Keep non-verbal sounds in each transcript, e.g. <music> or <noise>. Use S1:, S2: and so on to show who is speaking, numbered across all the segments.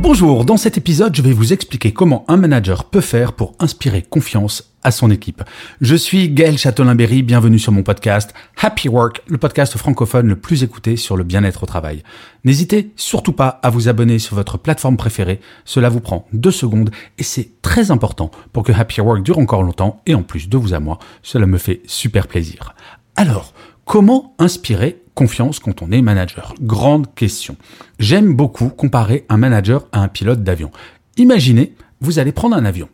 S1: Bonjour, dans cet épisode, je vais vous expliquer comment un manager peut faire pour inspirer confiance à son équipe. Je suis Gaël Châtelain-Berry, bienvenue sur mon podcast Happy Work, le podcast francophone le plus écouté sur le bien-être au travail. N'hésitez surtout pas à vous abonner sur votre plateforme préférée, cela vous prend deux secondes et c'est très important pour que Happy Work dure encore longtemps et en plus de vous à moi, cela me fait super plaisir. Alors, comment inspirer confiance quand on est manager Grande question. J'aime beaucoup comparer un manager à un pilote d'avion. Imaginez, vous allez prendre un avion.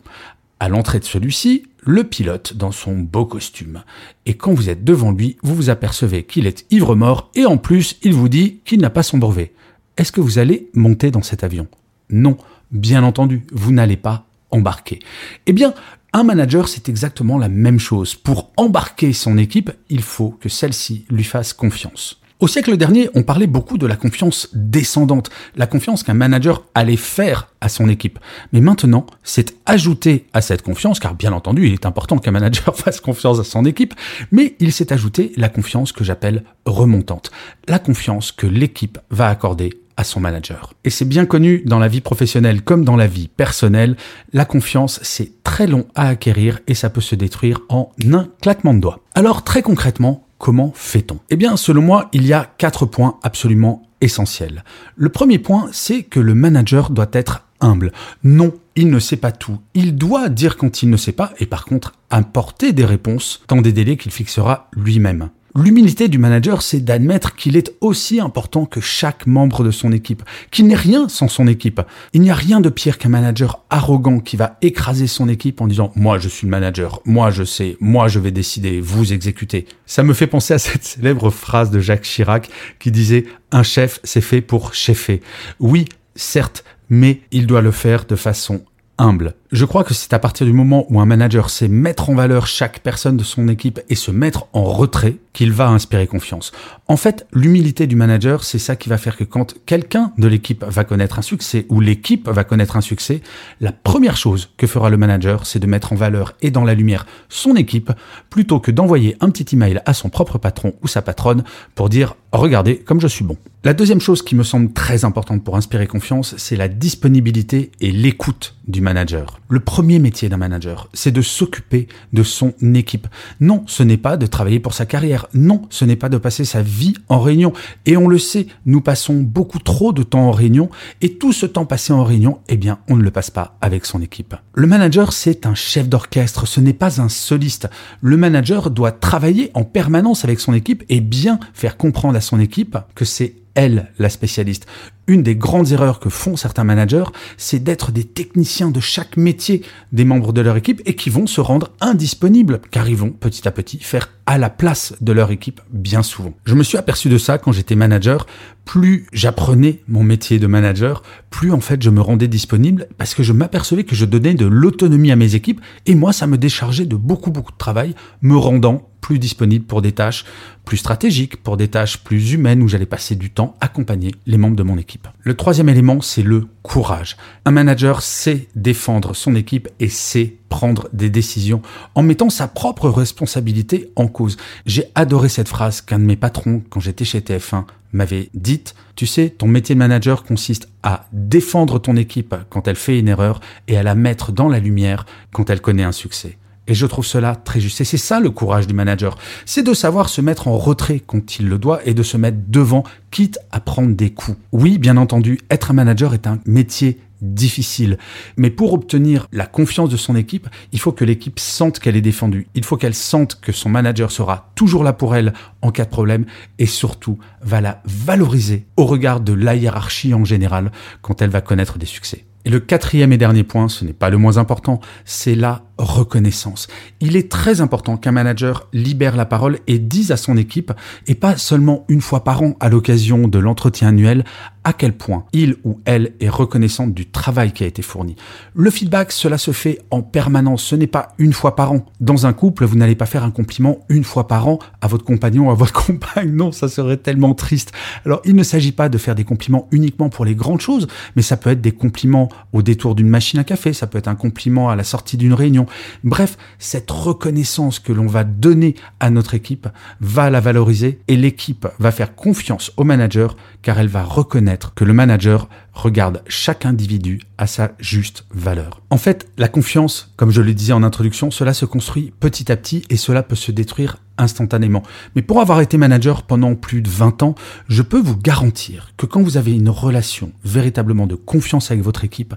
S1: À l'entrée de celui-ci, le pilote dans son beau costume. Et quand vous êtes devant lui, vous vous apercevez qu'il est ivre-mort et en plus, il vous dit qu'il n'a pas son brevet. Est-ce que vous allez monter dans cet avion? Non, bien entendu, vous n'allez pas embarquer. Eh bien, un manager, c'est exactement la même chose. Pour embarquer son équipe, il faut que celle-ci lui fasse confiance. Au siècle dernier, on parlait beaucoup de la confiance descendante, la confiance qu'un manager allait faire à son équipe. Mais maintenant, c'est ajouté à cette confiance, car bien entendu, il est important qu'un manager <laughs> fasse confiance à son équipe, mais il s'est ajouté la confiance que j'appelle remontante, la confiance que l'équipe va accorder à son manager. Et c'est bien connu dans la vie professionnelle comme dans la vie personnelle, la confiance c'est très long à acquérir et ça peut se détruire en un claquement de doigts. Alors très concrètement, comment fait-on? Eh bien selon moi, il y a quatre points absolument essentiels. Le premier point, c'est que le manager doit être humble. Non, il ne sait pas tout. Il doit dire quand il ne sait pas et par contre apporter des réponses dans des délais qu'il fixera lui-même. L'humilité du manager, c'est d'admettre qu'il est aussi important que chaque membre de son équipe, qu'il n'est rien sans son équipe. Il n'y a rien de pire qu'un manager arrogant qui va écraser son équipe en disant moi je suis le manager, moi je sais, moi je vais décider, vous exécutez. Ça me fait penser à cette célèbre phrase de Jacques Chirac qui disait un chef c'est fait pour chefer. Oui, certes, mais il doit le faire de façon humble. Je crois que c'est à partir du moment où un manager sait mettre en valeur chaque personne de son équipe et se mettre en retrait qu'il va inspirer confiance. En fait, l'humilité du manager, c'est ça qui va faire que quand quelqu'un de l'équipe va connaître un succès ou l'équipe va connaître un succès, la première chose que fera le manager, c'est de mettre en valeur et dans la lumière son équipe plutôt que d'envoyer un petit email à son propre patron ou sa patronne pour dire regardez comme je suis bon. La deuxième chose qui me semble très importante pour inspirer confiance, c'est la disponibilité et l'écoute du manager. Le premier métier d'un manager, c'est de s'occuper de son équipe. Non, ce n'est pas de travailler pour sa carrière. Non, ce n'est pas de passer sa vie en réunion. Et on le sait, nous passons beaucoup trop de temps en réunion et tout ce temps passé en réunion, eh bien, on ne le passe pas avec son équipe. Le manager, c'est un chef d'orchestre, ce n'est pas un soliste. Le manager doit travailler en permanence avec son équipe et bien faire comprendre à son équipe que c'est elle, la spécialiste. Une des grandes erreurs que font certains managers, c'est d'être des techniciens de chaque métier des membres de leur équipe et qui vont se rendre indisponibles, car ils vont petit à petit faire à la place de leur équipe bien souvent. Je me suis aperçu de ça quand j'étais manager. Plus j'apprenais mon métier de manager, plus en fait je me rendais disponible parce que je m'apercevais que je donnais de l'autonomie à mes équipes et moi ça me déchargeait de beaucoup beaucoup de travail, me rendant plus disponible pour des tâches plus stratégiques, pour des tâches plus humaines où j'allais passer du temps accompagner les membres de mon équipe. Le troisième élément, c'est le courage. Un manager sait défendre son équipe et sait prendre des décisions en mettant sa propre responsabilité en cause. J'ai adoré cette phrase qu'un de mes patrons, quand j'étais chez TF1, m'avait dite. Tu sais, ton métier de manager consiste à défendre ton équipe quand elle fait une erreur et à la mettre dans la lumière quand elle connaît un succès. Et je trouve cela très juste. Et c'est ça le courage du manager. C'est de savoir se mettre en retrait quand il le doit et de se mettre devant, quitte à prendre des coups. Oui, bien entendu, être un manager est un métier difficile. Mais pour obtenir la confiance de son équipe, il faut que l'équipe sente qu'elle est défendue. Il faut qu'elle sente que son manager sera toujours là pour elle en cas de problème et surtout va la valoriser au regard de la hiérarchie en général quand elle va connaître des succès. Et le quatrième et dernier point, ce n'est pas le moins important, c'est la reconnaissance. Il est très important qu'un manager libère la parole et dise à son équipe, et pas seulement une fois par an à l'occasion de l'entretien annuel, à quel point il ou elle est reconnaissante du travail qui a été fourni. Le feedback, cela se fait en permanence, ce n'est pas une fois par an. Dans un couple, vous n'allez pas faire un compliment une fois par an à votre compagnon ou à votre <laughs> compagne, non, ça serait tellement triste. Alors il ne s'agit pas de faire des compliments uniquement pour les grandes choses, mais ça peut être des compliments au détour d'une machine à café, ça peut être un compliment à la sortie d'une réunion. Bref, cette reconnaissance que l'on va donner à notre équipe va la valoriser et l'équipe va faire confiance au manager car elle va reconnaître que le manager regarde chaque individu à sa juste valeur. En fait, la confiance, comme je le disais en introduction, cela se construit petit à petit et cela peut se détruire instantanément. Mais pour avoir été manager pendant plus de 20 ans, je peux vous garantir que quand vous avez une relation véritablement de confiance avec votre équipe,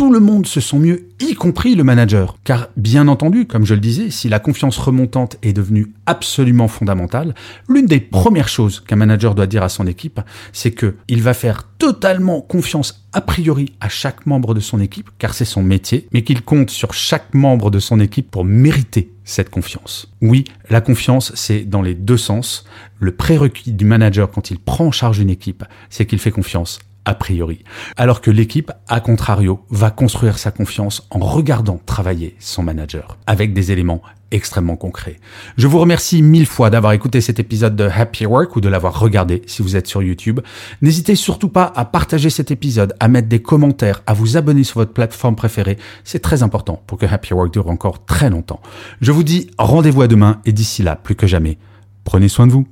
S1: tout le monde se sent mieux, y compris le manager. Car bien entendu, comme je le disais, si la confiance remontante est devenue absolument fondamentale, l'une des premières choses qu'un manager doit dire à son équipe, c'est que il va faire totalement confiance a priori à chaque membre de son équipe, car c'est son métier, mais qu'il compte sur chaque membre de son équipe pour mériter cette confiance. Oui, la confiance, c'est dans les deux sens. Le prérequis du manager quand il prend en charge une équipe, c'est qu'il fait confiance a priori. Alors que l'équipe, à contrario, va construire sa confiance en regardant travailler son manager avec des éléments extrêmement concrets. Je vous remercie mille fois d'avoir écouté cet épisode de Happy Work ou de l'avoir regardé si vous êtes sur YouTube. N'hésitez surtout pas à partager cet épisode, à mettre des commentaires, à vous abonner sur votre plateforme préférée. C'est très important pour que Happy Work dure encore très longtemps. Je vous dis rendez-vous à demain et d'ici là, plus que jamais, prenez soin de vous.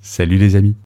S1: Salut les amis.